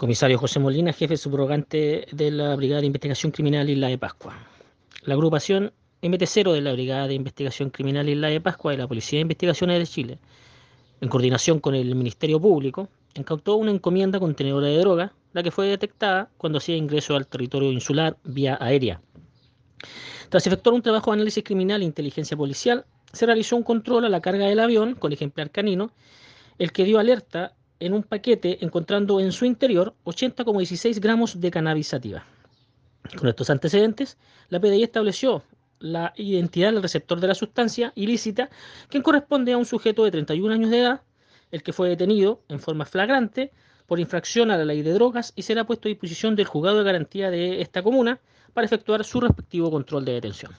Comisario José Molina, jefe subrogante de la Brigada de Investigación Criminal Isla de Pascua. La agrupación MT0 de la Brigada de Investigación Criminal Isla de Pascua y la Policía de Investigaciones de Chile, en coordinación con el Ministerio Público, incautó una encomienda contenedora de droga, la que fue detectada cuando hacía ingreso al territorio insular vía aérea. Tras efectuar un trabajo de análisis criminal e inteligencia policial, se realizó un control a la carga del avión con ejemplar canino, el que dio alerta en un paquete encontrando en su interior 80,16 gramos de cannabis sativa. Con estos antecedentes, la PDI estableció la identidad del receptor de la sustancia ilícita, quien corresponde a un sujeto de 31 años de edad, el que fue detenido en forma flagrante por infracción a la ley de drogas y será puesto a disposición del juzgado de garantía de esta comuna para efectuar su respectivo control de detención.